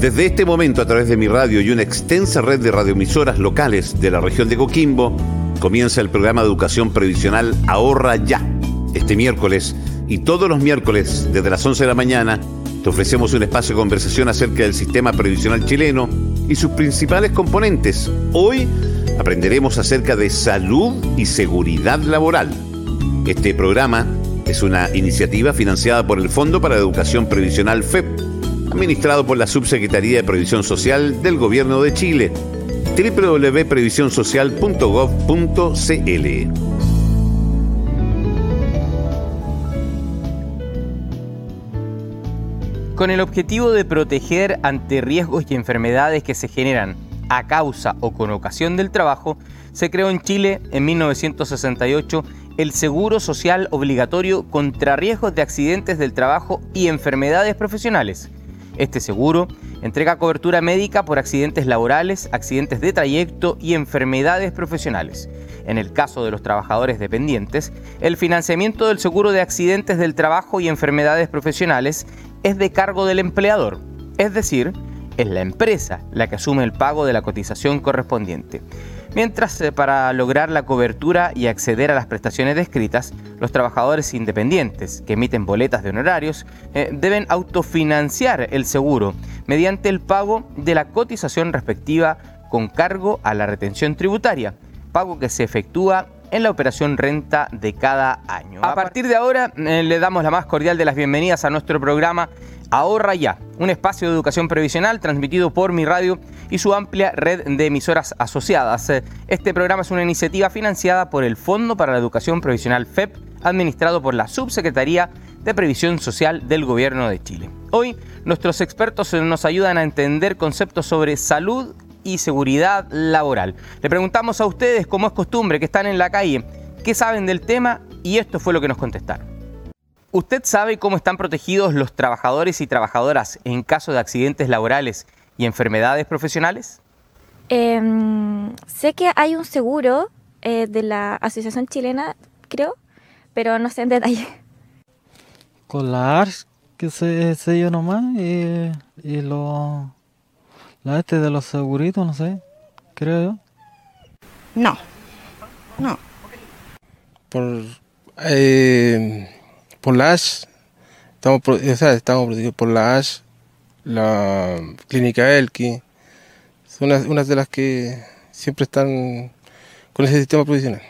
Desde este momento, a través de mi radio y una extensa red de radioemisoras locales de la región de Coquimbo, comienza el programa de educación previsional Ahorra Ya. Este miércoles y todos los miércoles desde las 11 de la mañana te ofrecemos un espacio de conversación acerca del sistema previsional chileno y sus principales componentes. Hoy aprenderemos acerca de salud y seguridad laboral. Este programa es una iniciativa financiada por el Fondo para la Educación Previsional FEP administrado por la Subsecretaría de Previsión Social del Gobierno de Chile. www.previsionsocial.gov.cl Con el objetivo de proteger ante riesgos y enfermedades que se generan a causa o con ocasión del trabajo, se creó en Chile en 1968 el Seguro Social Obligatorio contra riesgos de accidentes del trabajo y enfermedades profesionales, este seguro entrega cobertura médica por accidentes laborales, accidentes de trayecto y enfermedades profesionales. En el caso de los trabajadores dependientes, el financiamiento del seguro de accidentes del trabajo y enfermedades profesionales es de cargo del empleador, es decir, es la empresa la que asume el pago de la cotización correspondiente. Mientras eh, para lograr la cobertura y acceder a las prestaciones descritas, los trabajadores independientes que emiten boletas de honorarios eh, deben autofinanciar el seguro mediante el pago de la cotización respectiva con cargo a la retención tributaria, pago que se efectúa en la operación renta de cada año. A partir de ahora eh, le damos la más cordial de las bienvenidas a nuestro programa Ahorra Ya, un espacio de educación previsional transmitido por mi radio y su amplia red de emisoras asociadas. Este programa es una iniciativa financiada por el Fondo para la Educación Previsional FEP, administrado por la Subsecretaría de Previsión Social del Gobierno de Chile. Hoy nuestros expertos nos ayudan a entender conceptos sobre salud y seguridad laboral. Le preguntamos a ustedes, como es costumbre, que están en la calle, qué saben del tema y esto fue lo que nos contestaron. ¿Usted sabe cómo están protegidos los trabajadores y trabajadoras en caso de accidentes laborales y enfermedades profesionales? Em, sé que hay un seguro eh, de la Asociación Chilena, creo, pero no sé en detalle. Con la ARS, que se, sé yo nomás, y, y lo, la este de los seguritos, no sé, creo yo. No, no. Por, eh, por la ASH, estamos, estamos protegidos por la ASH, la Clínica Elki, son unas, de las que siempre están con ese sistema provisional.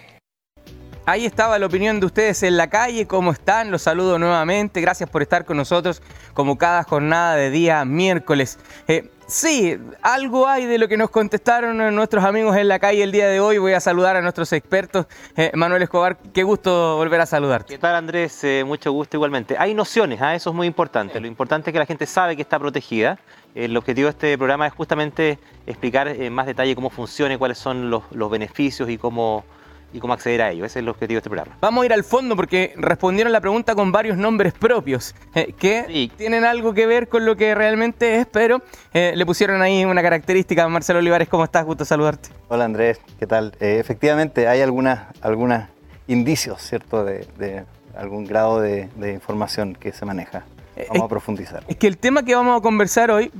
Ahí estaba la opinión de ustedes en la calle, ¿cómo están? Los saludo nuevamente, gracias por estar con nosotros como cada jornada de día miércoles. Eh, sí, algo hay de lo que nos contestaron nuestros amigos en la calle el día de hoy. Voy a saludar a nuestros expertos. Eh, Manuel Escobar, qué gusto volver a saludarte. ¿Qué tal Andrés? Eh, mucho gusto igualmente. Hay nociones, ¿ah? eso es muy importante. Lo importante es que la gente sabe que está protegida. El objetivo de este programa es justamente explicar en más detalle cómo funciona y cuáles son los, los beneficios y cómo y cómo acceder a ello. Ese es el objetivo de este programa. Vamos a ir al fondo porque respondieron la pregunta con varios nombres propios eh, que tienen algo que ver con lo que realmente es, pero eh, le pusieron ahí una característica. Marcelo Olivares, ¿cómo estás? Gusto saludarte. Hola Andrés, ¿qué tal? Eh, efectivamente hay algunos algunas indicios, ¿cierto?, de, algún grado de, de, información que se maneja. Vamos a profundizar. Es que el tema que vamos a conversar hoy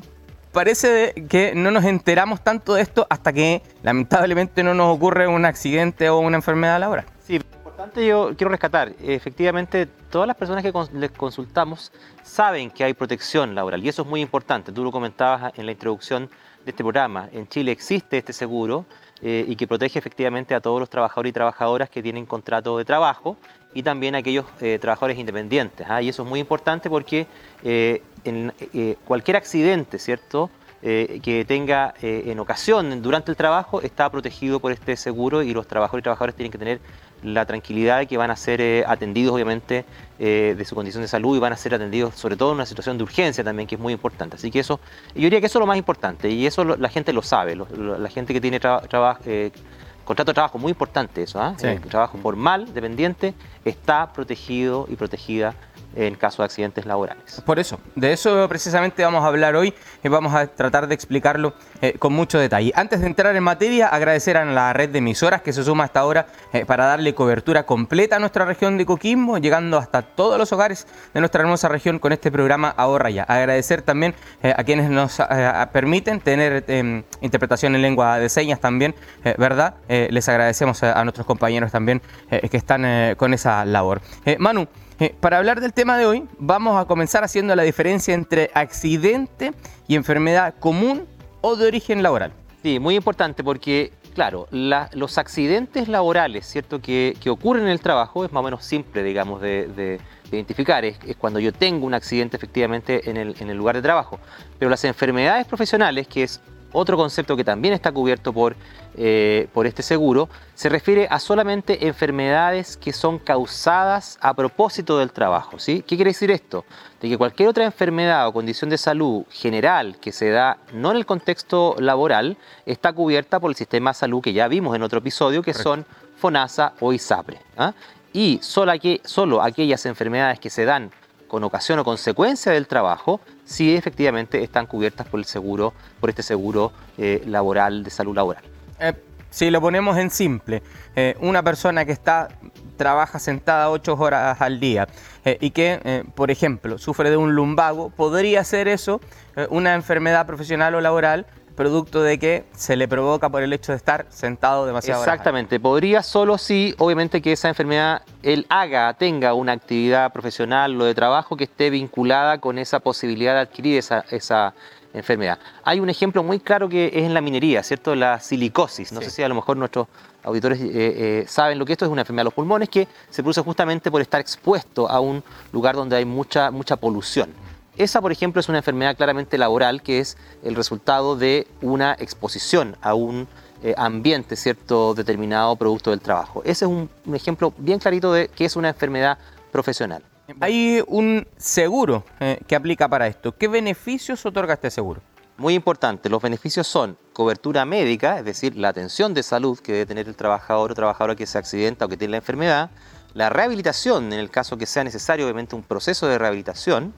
parece que no nos enteramos tanto de esto hasta que lamentablemente no nos ocurre un accidente o una enfermedad laboral. Sí, importante yo quiero rescatar, efectivamente todas las personas que les consultamos saben que hay protección laboral y eso es muy importante. Tú lo comentabas en la introducción de este programa. En Chile existe este seguro eh, y que protege efectivamente a todos los trabajadores y trabajadoras que tienen contrato de trabajo y también aquellos eh, trabajadores independientes. ¿ah? Y eso es muy importante porque eh, en eh, cualquier accidente, ¿cierto? Que tenga en ocasión durante el trabajo está protegido por este seguro y los trabajadores y trabajadoras tienen que tener la tranquilidad de que van a ser atendidos obviamente de su condición de salud y van a ser atendidos sobre todo en una situación de urgencia también que es muy importante. Así que eso, yo diría que eso es lo más importante y eso la gente lo sabe, la gente que tiene trabajo contrato de trabajo, muy importante eso, ¿ah? el trabajo formal, dependiente, está protegido y protegida en caso de accidentes laborales. Por eso, de eso precisamente vamos a hablar hoy y vamos a tratar de explicarlo eh, con mucho detalle. Antes de entrar en materia, agradecer a la red de emisoras que se suma hasta ahora eh, para darle cobertura completa a nuestra región de Coquimbo, llegando hasta todos los hogares de nuestra hermosa región con este programa Ahorra Ya. Agradecer también eh, a quienes nos permiten tener em, interpretación en lengua de señas también, ¿verdad? les agradecemos a, a, nuestros compañeros también que están con esa labor. Manu, eh, para hablar del tema de hoy, vamos a comenzar haciendo la diferencia entre accidente y enfermedad común o de origen laboral. Sí, muy importante porque, claro, los accidentes laborales, ¿cierto?, que, ocurren en el trabajo es más o menos simple, digamos, de, identificar. Es, cuando yo tengo un accidente efectivamente en el, en el lugar de trabajo. Pero las enfermedades profesionales, que es otro concepto que también está cubierto por, eh, por este seguro, se refiere a solamente enfermedades que son causadas a propósito del trabajo. ¿sí? ¿Qué quiere decir esto? De que cualquier otra enfermedad o condición de salud general que se da no en el contexto laboral está cubierta por el sistema de salud que ya vimos en otro episodio, que son FONASA o ISAPRE. ¿ah? Y solo, solo aquellas enfermedades que se dan con ocasión o consecuencia del trabajo, si efectivamente están cubiertas por el seguro, por este seguro eh, laboral de salud laboral. Eh, si lo ponemos en simple, eh, una persona que está trabaja sentada ocho horas al día y que, por ejemplo, sufre de un lumbago, podría ser eso una enfermedad profesional o laboral producto de que se le provoca por el hecho de estar sentado demasiado Exactamente, podría solo si, obviamente, que esa enfermedad él haga, tenga una actividad profesional o de trabajo que esté vinculada con esa posibilidad de adquirir esa, esa enfermedad. Hay un ejemplo muy claro que es en la minería, ¿cierto? La silicosis. No sé si a lo mejor nuestros auditores eh, eh, saben lo que esto es una enfermedad de los pulmones que se produce justamente por estar expuesto a un lugar donde hay mucha, mucha polución. Esa, por ejemplo, es una enfermedad claramente laboral que es el resultado de una exposición a un eh, ambiente cierto determinado producto del trabajo. Ese es un, ejemplo bien clarito de que es una enfermedad profesional. Hay un seguro eh, que aplica para esto. ¿Qué beneficios otorga este seguro? Muy importante, los beneficios son cobertura médica, es decir, la atención de salud que debe tener el trabajador o trabajadora que se accidenta o que tiene la enfermedad, la rehabilitación en el caso que sea necesario, obviamente un proceso de rehabilitación,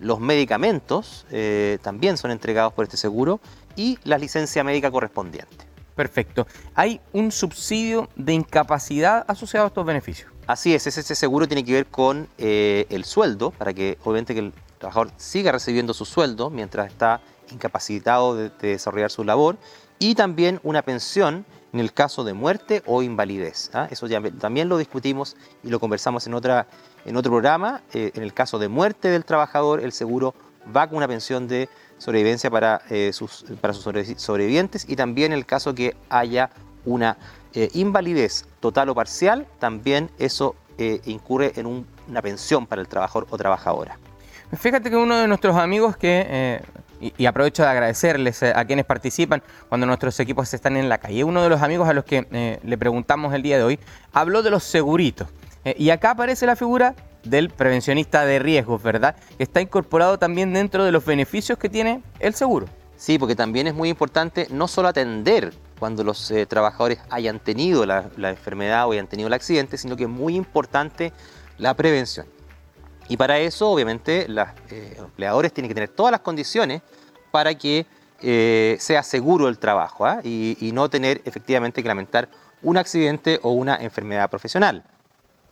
los medicamentos eh, también son entregados por este seguro y la licencia médica correspondiente. Perfecto. ¿Hay un subsidio de incapacidad asociado a estos beneficios? Así es, ese seguro tiene que ver con eh, el sueldo, para que obviamente que el trabajador siga recibiendo su sueldo mientras está incapacitado de, desarrollar su labor, y también una pensión en el caso de muerte o invalidez. ¿ah? Eso ya también lo discutimos y lo conversamos en otra en otro programa, eh, en el caso de muerte del trabajador, el seguro va con una pensión de sobrevivencia para, eh, sus, para sus sobrevivientes y también el caso que haya una eh, invalidez total o parcial, también eso incurre en una pensión para el trabajador o trabajadora. Fíjate que uno de nuestros amigos que, y, aprovecho de agradecerles a quienes participan cuando nuestros equipos están en la calle, uno de los amigos a los que le preguntamos el día de hoy, habló de los seguritos. Eh, y acá aparece la figura del prevencionista de riesgos, ¿verdad? Que está incorporado también dentro de los beneficios que tiene el seguro. Sí, porque también es muy importante no solo atender cuando los eh, trabajadores hayan tenido la, enfermedad o hayan tenido el accidente, sino que es muy importante la prevención. Y para eso, obviamente, los eh, empleadores tienen que tener todas las condiciones para que sea seguro el trabajo ¿ah? y no tener efectivamente que lamentar un accidente o una enfermedad profesional.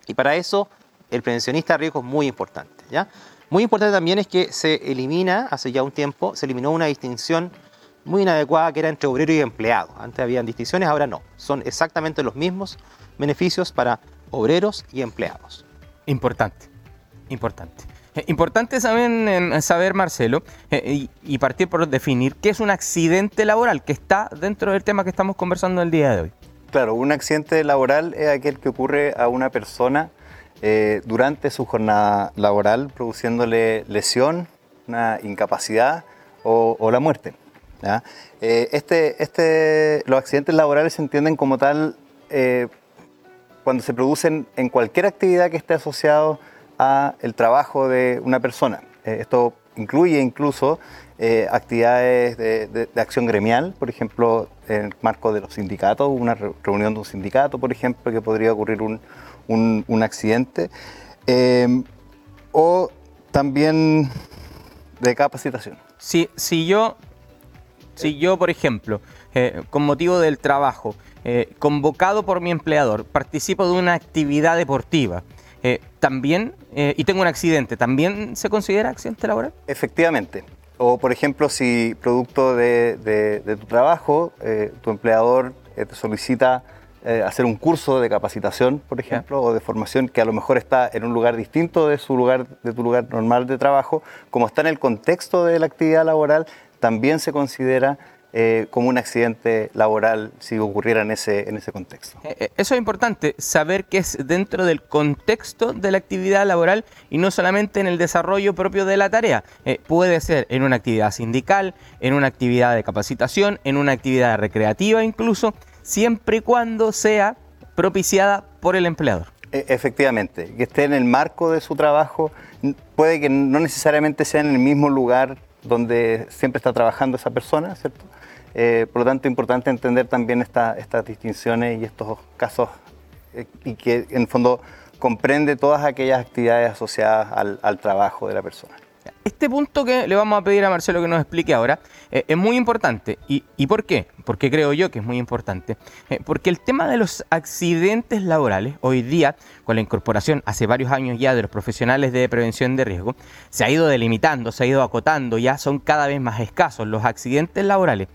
Y para eso el prevencionista de riesgo es muy importante. ¿ya? Muy importante también es que se elimina, hace ya un tiempo, se eliminó una distinción muy inadecuada que era entre obrero y empleado. Antes habían distinciones, ahora no. Son exactamente los mismos beneficios para obreros y empleados. Importante, importante. Eh, importante también eh, saber, Marcelo, eh, y, partir por definir qué es un accidente laboral, que está dentro del tema que estamos conversando el día de hoy. Claro, un accidente laboral es aquel que ocurre a una persona eh, durante su jornada laboral, produciéndole lesión, una incapacidad o, la muerte. Eh, este, este, los accidentes laborales se entienden como tal eh, cuando se producen en cualquier actividad que esté asociado a el trabajo de una persona. esto incluye incluso eh, actividades de, acción gremial, por ejemplo, en el marco de los sindicatos, una reunión de un sindicato, por ejemplo, que podría ocurrir un, accidente. Eh, o también de capacitación. Si, si yo, si yo, por ejemplo, eh, con motivo del trabajo, eh, convocado por mi empleador, participo de una actividad deportiva, eh, también, y tengo un accidente, ¿también se considera accidente laboral? Efectivamente. O, por ejemplo, si producto de, de tu trabajo, tu empleador te solicita eh, hacer un curso de capacitación, por ejemplo, o de formación que a lo mejor está en un lugar distinto de su lugar, de tu lugar normal de trabajo, como está en el contexto de la actividad laboral, también se considera eh, como un accidente laboral si ocurriera en ese, en ese contexto. Eh, eso es importante, saber que es dentro del contexto de la actividad laboral y no solamente en el desarrollo propio de la tarea. puede ser en una actividad sindical, en una actividad de capacitación, en una actividad recreativa incluso siempre y cuando sea propiciada por el empleador. E, efectivamente, que esté en el marco de su trabajo, puede que no necesariamente sea en el mismo lugar donde siempre está trabajando esa persona, ¿cierto? Eh, por lo tanto, es importante entender también estas distinciones y estos casos eh, y que en el fondo comprende todas aquellas actividades asociadas al trabajo de la persona. Este punto que le vamos a pedir a Marcelo que nos explique ahora eh, es muy importante. ¿Y, por qué? Porque creo yo que es muy importante. Eh, porque el tema de los accidentes laborales, hoy día, con la incorporación hace varios años ya de los profesionales de prevención de riesgo, se ha ido delimitando, se ha ido acotando, ya son cada vez más escasos los accidentes laborales.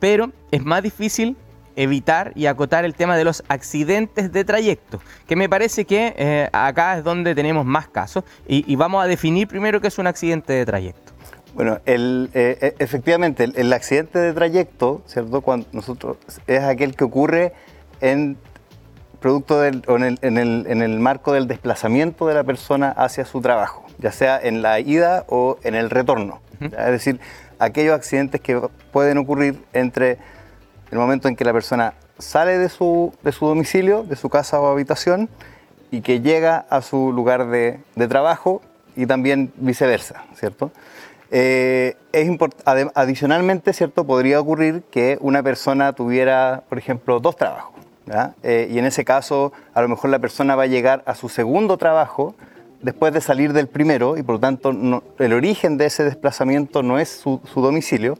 Pero es más difícil evitar y acotar el tema de los accidentes de trayecto, que me parece que eh, acá es donde tenemos más casos y, vamos a definir primero qué es un accidente de trayecto. Bueno, el, eh, eh, efectivamente, el, accidente de trayecto, ¿cierto? Cuando nosotros, es aquel que ocurre en producto del, en, el, en, el, en el marco del desplazamiento de la persona hacia su trabajo, ya sea en la ida o en el retorno. Es decir, aquellos accidentes que pueden ocurrir entre el momento en que la persona sale de su, de su domicilio, de su casa o habitación, y que llega a su lugar de, trabajo y también viceversa, ¿cierto? Eh, es adicionalmente, ¿cierto? Podría ocurrir que una persona tuviera, por ejemplo, dos trabajos. Eh, y en ese caso, a lo mejor la persona va a llegar a su segundo trabajo después de salir del primero y por lo tanto el origen de ese desplazamiento no es su, domicilio.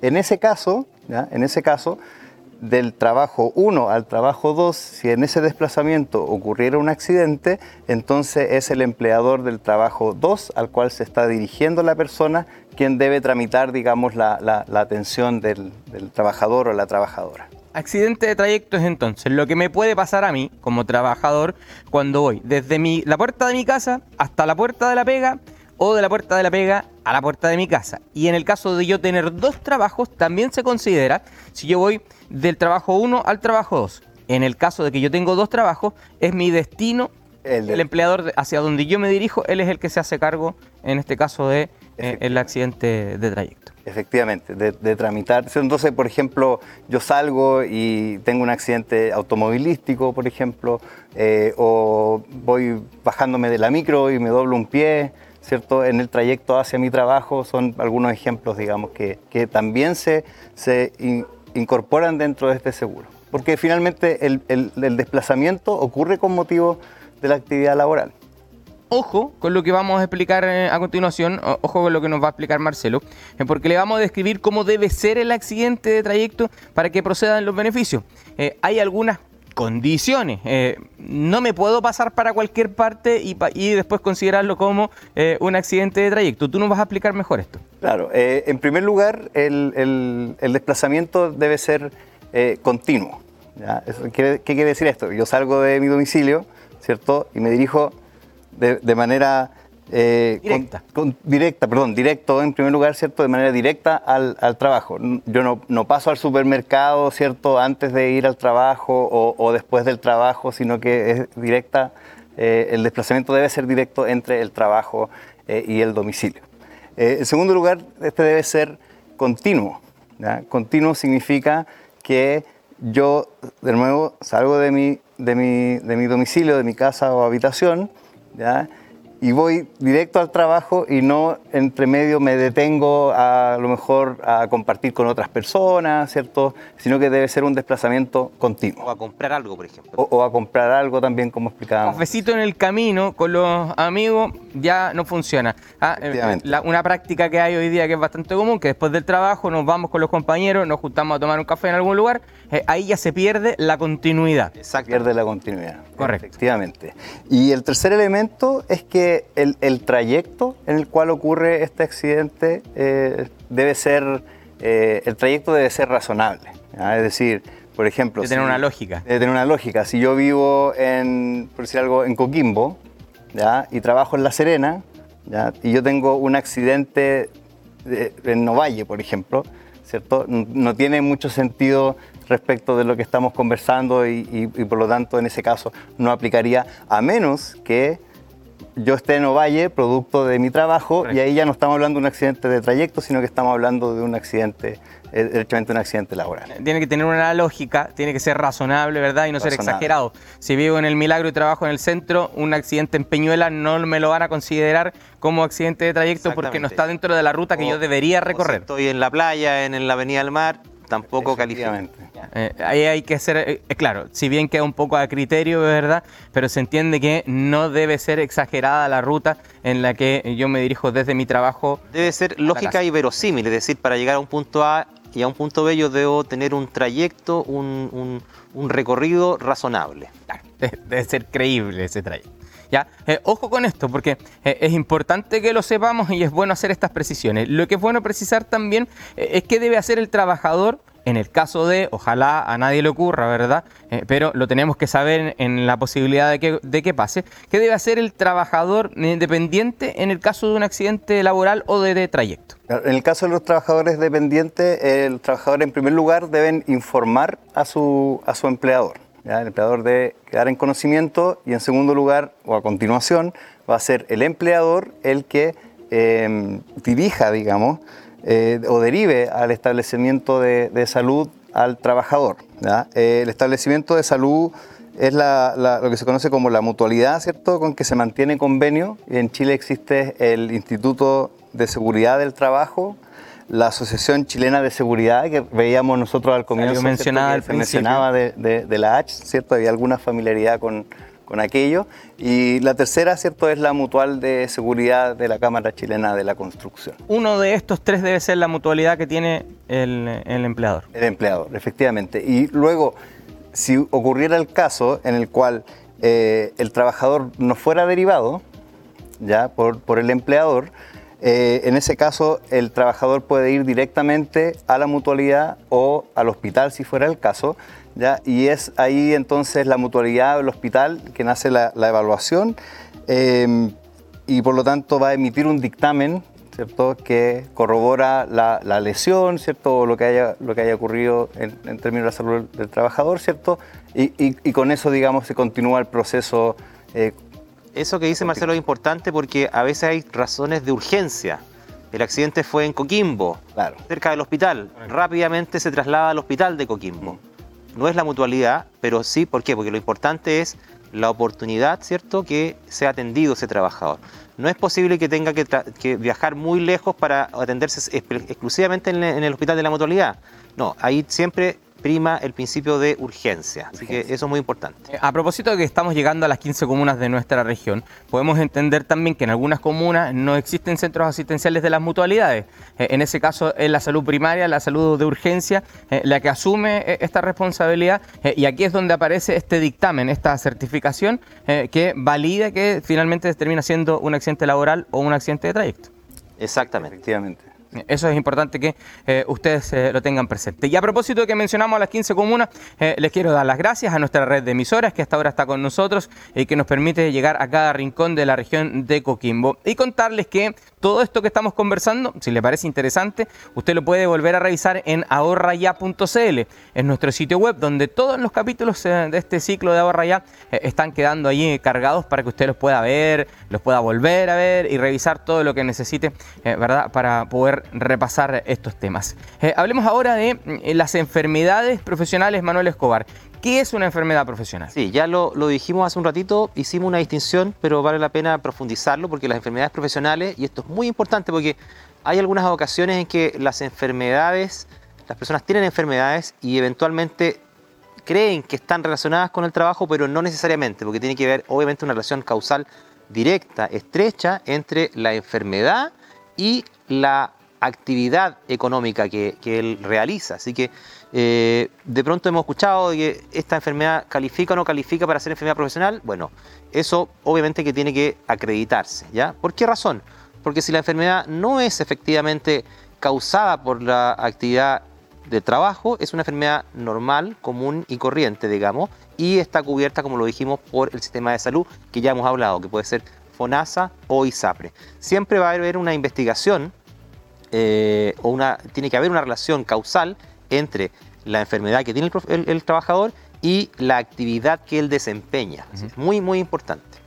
En ese caso, en ese caso, del trabajo 1 al trabajo 2, si en ese desplazamiento ocurriera un accidente, entonces es el empleador del trabajo 2 al cual se está dirigiendo la persona quien debe tramitar, digamos, la, atención del, trabajador o la trabajadora. Accidente de trayecto es entonces lo que me puede pasar a mí como trabajador cuando voy desde mi, la puerta de mi casa hasta la puerta de la pega o de la puerta de la pega a la puerta de mi casa. Y en el caso de yo tener dos trabajos, también se considera si yo voy del trabajo 1 al trabajo 2. En el caso de que yo tengo dos trabajos, es mi destino, el, empleador hacia donde yo me dirijo, él es el que se hace cargo, en este caso, de el accidente de trayecto. Efectivamente, de, tramitar. Entonces, por ejemplo, yo salgo y tengo un accidente automovilístico, por ejemplo, eh, o voy bajándome de la micro y me doblo un pie, ¿cierto? En el trayecto hacia mi trabajo son algunos ejemplos, digamos, que, también se, se incorporan dentro de este seguro. Porque finalmente el, desplazamiento ocurre con motivo de la actividad laboral. Ojo con lo que vamos a explicar eh, a continuación, ojo con lo que nos va a explicar Marcelo, eh, porque le vamos a describir cómo debe ser el accidente de trayecto para que procedan los beneficios. Eh, hay algunas condiciones. No me puedo pasar para cualquier parte y, después considerarlo como un accidente de trayecto. Tú nos vas a explicar mejor esto. Claro, en primer lugar, el, desplazamiento debe ser continuo. ¿Qué, quiere decir esto? Yo salgo de mi domicilio, ¿cierto? Y me dirijo de manera eh, directa. directa, perdón, directo en primer lugar, ¿cierto? De manera directa al, trabajo. Yo no, no, paso al supermercado, ¿cierto? Antes de ir al trabajo o, después del trabajo, sino que es directa, eh, el desplazamiento debe ser directo entre el trabajo eh, y el domicilio. en segundo lugar, este debe ser continuo. Continuo significa que yo, de nuevo, salgo de mi, de mi, de mi domicilio, de mi casa o habitación, ¿ya? Y voy directo al trabajo y no entre medio me detengo a, lo mejor a compartir con otras personas, ¿cierto? Sino que debe ser un desplazamiento continuo. O a comprar algo, por ejemplo. O, o a comprar algo también, como explicábamos. Cafecito en el camino con los amigos ya no funciona. Ah, eh, la- una práctica que hay hoy día que es bastante común, que después del trabajo nos vamos con los compañeros, nos juntamos a tomar un café en algún lugar, eh, ahí ya se pierde la continuidad. Exacto. Pierde la continuidad. Correcto. Efectivamente. Y el tercer elemento es que el, el trayecto en el cual ocurre este accidente eh, debe ser, eh, el trayecto debe ser razonable. ¿ya? Es decir, por ejemplo... De tener una lógica. Debe tener una lógica. Si yo vivo en, por decir algo, en Coquimbo, ¿ya? y trabajo en La Serena, ¿ya? y yo tengo un accidente de- en Novalle, por ejemplo, ¿cierto? No tiene mucho sentido respecto de lo que estamos conversando y, y- y por lo tanto en ese caso no aplicaría a menos que yo esté en Ovalle, producto de mi trabajo, y ahí ya no estamos hablando de un accidente de trayecto, sino que estamos hablando de un accidente, eh, derechamente un accidente laboral. Tiene que tener una lógica, tiene que ser razonable, ¿verdad? Y no ser exagerado. Si vivo en el Milagro y trabajo en el centro, un accidente en Peñuela no me lo van a considerar como accidente de trayecto porque no está dentro de la ruta que O- yo debería o si recorrer. estoy en la playa, en, en la avenida del mar, tampoco califica. Eh, ahí hay que ser, eh, eh, claro, si bien queda un poco a criterio, ¿verdad? Pero se entiende que no debe ser exagerada la ruta en la que yo me dirijo desde mi trabajo. Debe ser lógica y verosímil, es decir, para llegar a un punto A y a un punto B yo debo tener un trayecto, un, un- un recorrido razonable. Claro, de- debe ser creíble ese trayecto. ¿Ya? Eh, ojo con esto, porque eh, es importante que lo sepamos y es bueno hacer estas precisiones. Lo que es bueno precisar también eh, es qué debe hacer el trabajador en el caso de, ojalá a nadie le ocurra, ¿verdad? Eh, pero lo tenemos que saber en la posibilidad de que, de que pase. ¿Qué debe hacer el trabajador independiente en el caso de un accidente laboral o de, de trayecto? En el caso de los trabajadores dependientes, el trabajador en primer lugar deben informar a su, a su empleador. El empleador debe quedar en conocimiento y en segundo lugar, o a continuación, va a ser el empleador el que eh, dirija, digamos, eh, o derive al establecimiento de, de salud al trabajador. Eh, el establecimiento de salud es la- la- lo que se conoce como la mutualidad, ¿cierto? Con que se mantiene convenio. En Chile existe el Instituto de Seguridad del Trabajo, la Asociación Chilena de Seguridad, que veíamos nosotros al comienzo, que al se mencionaba de, de- de la H, ¿cierto? Había alguna familiaridad con, con aquello. Y la tercera, ¿cierto? Es la Mutual de Seguridad de la Cámara Chilena de la Construcción. Uno de estos tres debe ser la mutualidad que tiene el, el empleador. El empleador, efectivamente. Y luego, si ocurriera el caso en el cual eh, el trabajador no fuera derivado ya por, por el empleador, eh, en ese caso el trabajador puede ir directamente a la mutualidad o al hospital si fuera el caso, ¿ya? y es ahí entonces la mutualidad o el hospital que nace la, la evaluación eh, y por lo tanto va a emitir un dictamen ¿cierto? que corrobora la, la lesión, ¿cierto? o lo que haya, lo que haya ocurrido en, en términos de la salud del trabajador, ¿cierto? Y, y- y con eso, digamos, se continúa el proceso eh, Eso que dice Marcelo es importante porque a veces hay razones de urgencia. El accidente fue en Coquimbo, Claro. cerca del hospital. Rápidamente se traslada al hospital de Coquimbo. No es la mutualidad, pero sí, ¿por qué? Porque lo importante es la oportunidad, ¿cierto?, que sea atendido ese trabajador. No es posible que tenga que, viajar muy lejos para atenderse exclusivamente en, el- en el hospital de la mutualidad. No, ahí siempre prima el principio de urgencia. Así que eso es muy importante. Eh, A propósito de que estamos llegando a las 15 comunas de nuestra región, podemos entender también que en algunas comunas no existen centros asistenciales de las mutualidades. Eh, En ese caso es la salud primaria, la salud de urgencia, eh, la que asume esta responsabilidad y aquí es donde aparece este dictamen, esta certificación que valida que finalmente termina siendo un accidente laboral o un accidente de trayecto. Exactamente. efectivamente. Eso es importante que eh, ustedes eh, lo tengan presente. Y a propósito de que mencionamos a las 15 comunas, eh, les quiero dar las gracias a nuestra red de emisoras que hasta ahora está con nosotros y que nos permite llegar a cada rincón de la región de Coquimbo. Y contarles que todo esto que estamos conversando, si le parece interesante, usted lo puede volver a revisar en ahorraya.cl. Es nuestro sitio web donde todos los capítulos eh, de este ciclo de Ahorra Ya eh, están quedando allí cargados para que usted los pueda ver, los pueda volver a ver y revisar todo lo que necesite, eh, ¿verdad? Para poder repasar estos temas. Eh, hablemos ahora de mm, las enfermedades profesionales, Manuel Escobar. ¿Qué es una enfermedad profesional? Sí, ya lo, dijimos hace un ratito, hicimos una distinción, pero vale la pena profundizarlo porque las enfermedades profesionales, y esto es muy importante porque hay algunas ocasiones en que las enfermedades, las personas tienen enfermedades y eventualmente creen que están relacionadas con el trabajo, pero no necesariamente, porque tiene que ver obviamente una relación causal directa, estrecha entre la enfermedad y la actividad económica que, él realiza. Así que eh, de pronto hemos escuchado que esta enfermedad califica o no califica para ser enfermedad profesional. Bueno, eso obviamente que tiene que acreditarse. ¿ya? ¿Por qué razón? Porque si la enfermedad no es efectivamente causada por la actividad de trabajo, es una enfermedad normal, común y corriente, digamos, y está cubierta, como lo dijimos, por el sistema de salud que ya hemos hablado, que puede ser FONASA o ISAPRE. Siempre va a haber una investigación eh, o una, tiene que haber una relación causal entre la enfermedad que tiene el, el- el trabajador y la actividad que él desempeña. Es muy, muy importante.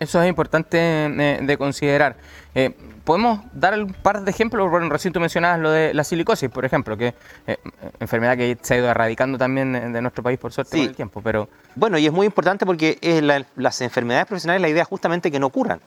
Eso es importante eh, de considerar. Eh, Podemos dar un par de ejemplos. Bueno, recién tú mencionabas lo de la silicosis, por ejemplo, que eh, enfermedad que se ha ido erradicando también eh, de nuestro país por suerte Sí. con el tiempo. Pero Bueno, y es muy importante porque es la- las enfermedades profesionales, la idea es justamente que no ocurran.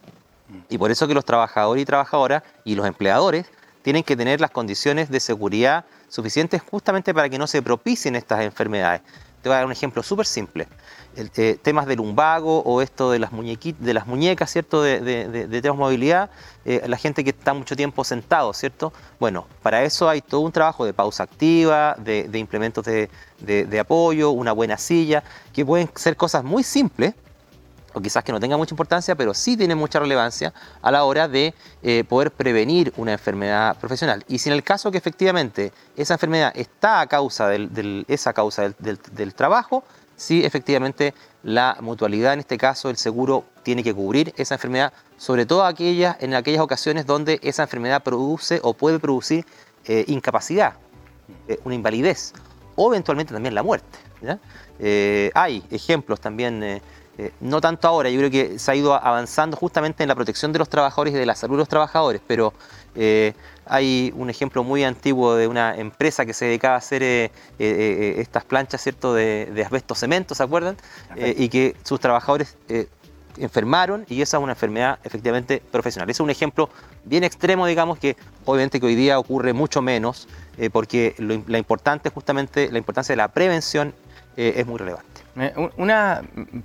Y por eso que los trabajadores y trabajadoras y los empleadores tienen que tener las condiciones de seguridad suficientes justamente para que no se propicien estas enfermedades. Te voy a dar un ejemplo súper simple. Eh, temas del lumbago o esto de las, de las muñecas, ¿cierto? De, de, de- de de movilidad, eh, la gente que está mucho tiempo sentado, ¿cierto? Bueno, para eso hay todo un trabajo de pausa activa, de, de implementos de, de- de apoyo, una buena silla, que pueden ser cosas muy simples, o quizás que no tenga mucha importancia, pero sí tiene mucha relevancia a la hora de eh, poder prevenir una enfermedad profesional. Y si en el caso que efectivamente esa enfermedad está a causa del, esa causa del, trabajo, sí efectivamente la mutualidad, en este caso el seguro, tiene que cubrir esa enfermedad, sobre todo aquellas, en aquellas ocasiones donde esa enfermedad produce o puede producir eh, incapacidad, eh, una invalidez o eventualmente también la muerte. hay ejemplos también, eh, no tanto ahora, yo creo que se ha ido avanzando justamente en la protección de los trabajadores y de la salud de los trabajadores, pero eh, hay un ejemplo muy antiguo de una empresa que se dedicaba a hacer eh, estas planchas ¿cierto? De, de asbesto cemento, ¿se acuerdan? Y que sus trabajadores enfermaron y esa es una enfermedad efectivamente profesional. Ese es un ejemplo bien extremo, digamos, que obviamente que hoy día ocurre mucho menos, eh, porque lo la importante, justamente, la importancia de la prevención eh, es muy relevante. eh, un- una,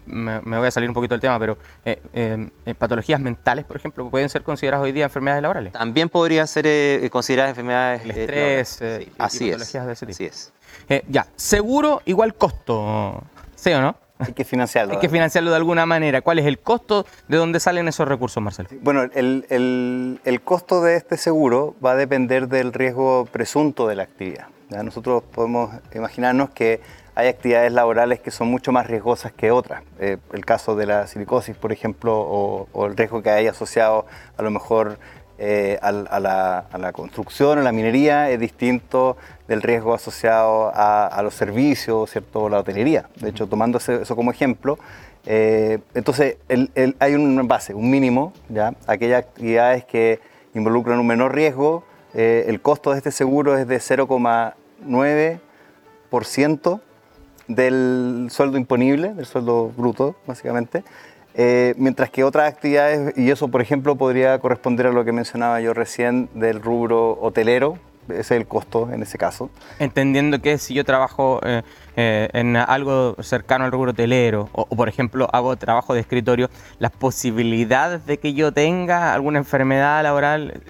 me, me voy a salir un poquito del tema, pero eh, patologías mentales, por ejemplo, pueden ser consideradas hoy día enfermedades laborales. También podrían ser eh, consideradas enfermedades. El estrés, laborales. eh, Sí, y- y así es. patologías de ese tipo. Así es. Eh, ya, seguro igual costo, ¿sí o no? Hay que financiarlo. Hay que financiarlo de alguna manera. ¿Cuál es el costo? ¿De dónde salen esos recursos, Marcelo? Bueno, el, el- el costo de este seguro va a depender del riesgo presunto de la actividad. ¿ya? Nosotros podemos imaginarnos que hay actividades laborales que son mucho más riesgosas que otras. Eh, el caso de la silicosis, por ejemplo, o, o el riesgo que hay asociado a lo mejor eh, a, la, a la construcción, a la minería, es distinto del riesgo asociado a, a los servicios, ¿cierto? o la hotelería. De hecho, tomando eso como ejemplo, eh, entonces el- el- hay una base, un mínimo, ¿ya? aquellas actividades que involucran un menor riesgo, el costo de este seguro es de 0,9% del sueldo imponible, del sueldo bruto, básicamente. Eh, mientras que otras actividades, y eso por ejemplo podría corresponder a lo que mencionaba yo recién del rubro hotelero, ese es el costo en ese caso. Entendiendo que si yo trabajo eh, eh, en algo cercano al rubro hotelero o, por ejemplo hago trabajo de escritorio, las posibilidades de que yo tenga alguna enfermedad laboral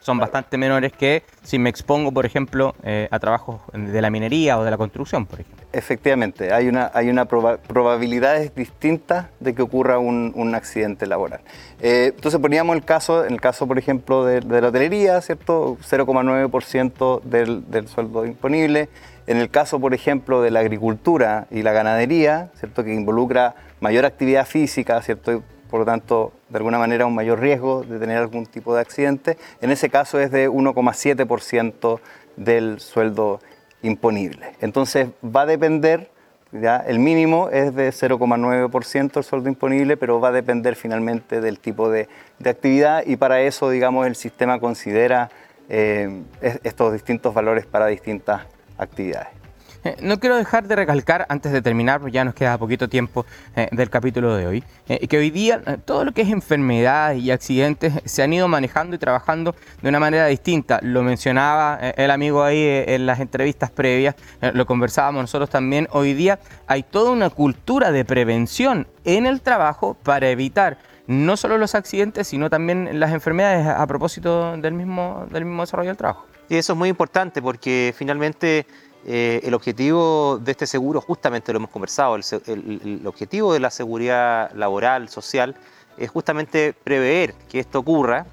son bastante menores que si me expongo, por ejemplo, eh, a trabajos de la minería o de la construcción, por ejemplo. Efectivamente, hay una, hay una proba- probabilidades distintas de que ocurra un, un accidente laboral. Eh, entonces poníamos el caso, en el caso, por ejemplo, de, de la hotelería, ¿cierto? 0,9% del, del sueldo imponible. En el caso, por ejemplo, de la agricultura y la ganadería, ¿cierto? Que involucra mayor actividad física, ¿cierto? Por lo tanto, de alguna manera un mayor riesgo de tener algún tipo de accidente. En ese caso es de 1,7% del sueldo imponible. Entonces va a depender, ya el mínimo es de 0,9% el sueldo imponible, pero va a depender finalmente del tipo de, actividad y para eso, digamos, el sistema considera eh, es- estos distintos valores para distintas actividades. Eh, no quiero dejar de recalcar, antes de terminar, porque ya nos queda poquito tiempo eh, del capítulo de hoy, eh, que hoy día todo lo que es enfermedades y accidentes se han ido manejando y trabajando de una manera distinta. Lo mencionaba el amigo ahí en las entrevistas previas, lo conversábamos nosotros también. Hoy día hay toda una cultura de prevención en el trabajo para evitar no solo los accidentes, sino también las enfermedades a propósito del mismo, del mismo desarrollo del trabajo. Y eso es muy importante porque finalmente eh, el objetivo de este seguro, justamente lo hemos conversado, el, objetivo de la seguridad laboral, social, es justamente prever que esto ocurra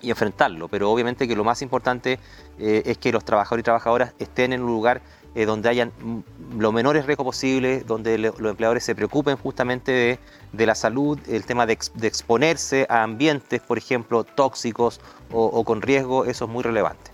y enfrentarlo, pero obviamente que lo más importante eh, es que los trabajadores y trabajadoras estén en un lugar eh, donde hayan los menores riesgos posibles, donde los empleadores se preocupen justamente de, la salud, el tema de, exponerse a ambientes, por ejemplo, tóxicos o, con riesgo, eso es muy relevante.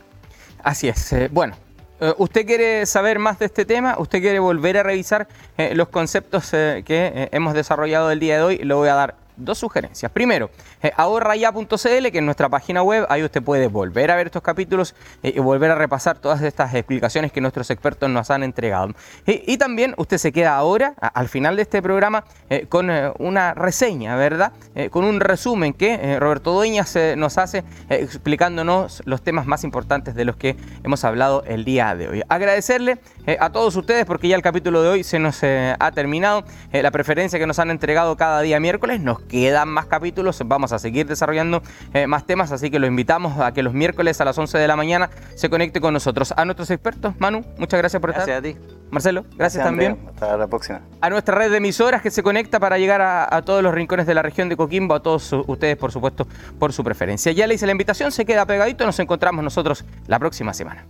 Así es. bueno, eh, ¿Usted quiere saber más de este tema? ¿Usted quiere volver a revisar eh, los conceptos eh, que hemos desarrollado el día de hoy? Le voy a dar dos sugerencias. Primero, eh, ahorraya.cl, que es nuestra página web, ahí usted puede volver a ver estos capítulos eh, y volver a repasar todas estas explicaciones que nuestros expertos nos han entregado. Y, también usted se queda ahora, al final de este programa, eh, con una reseña, ¿verdad? con un resumen que Roberto Dueñas nos hace explicándonos los temas más importantes de los que hemos hablado el día de hoy. Agradecerle a todos ustedes porque ya el capítulo de hoy se nos ha terminado. la preferencia que nos han entregado cada día miércoles nos quedan más capítulos, vamos a seguir desarrollando eh, más temas, así que lo invitamos a que los miércoles a las 11 de la mañana se conecte con nosotros. A nuestros expertos, Manu, muchas gracias por estar. Gracias a ti. Marcelo, gracias, también. Hasta la próxima. A nuestra red de emisoras que se conecta para llegar a, todos los rincones de la región de Coquimbo, a todos ustedes, por supuesto, por su preferencia. Ya le hice la invitación, se queda pegadito, nos encontramos nosotros la próxima semana.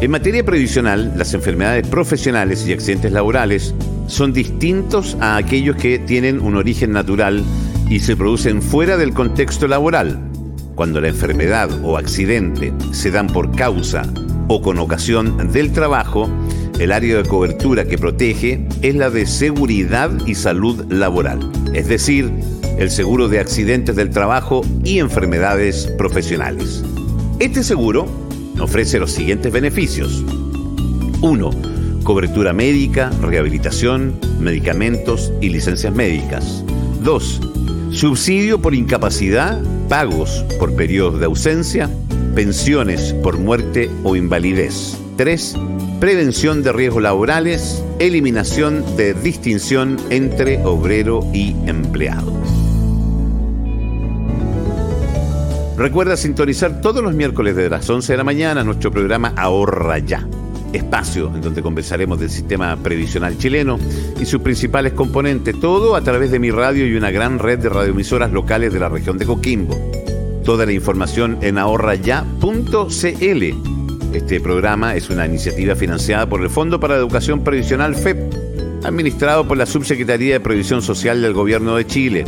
En materia previsional, las enfermedades profesionales y accidentes laborales son distintos a aquellos que tienen un origen natural y se producen fuera del contexto laboral. Cuando la enfermedad o accidente se dan por causa o con ocasión del trabajo, el área de cobertura que protege es la de seguridad y salud laboral, es decir, el seguro de accidentes del trabajo y enfermedades profesionales. Este seguro ofrece los siguientes beneficios. 1. Cobertura médica, rehabilitación, medicamentos y licencias médicas. 2. Subsidio por incapacidad, pagos por periodos de ausencia, pensiones por muerte o invalidez. 3. Prevención de riesgos laborales, eliminación de distinción entre obrero y empleado. Recuerda sintonizar todos los miércoles de las 11 de la mañana nuestro programa Ahorra Ya, espacio en donde conversaremos del sistema previsional chileno y sus principales componentes, todo a través de mi radio y una gran red de radioemisoras locales de la región de Coquimbo. Toda la información en ahorraya.cl. Este programa es una iniciativa financiada por el Fondo para la Educación Previsional FEP, administrado por la Subsecretaría de Previsión Social del Gobierno de Chile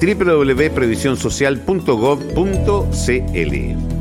www.previsionsocial.gov.cl.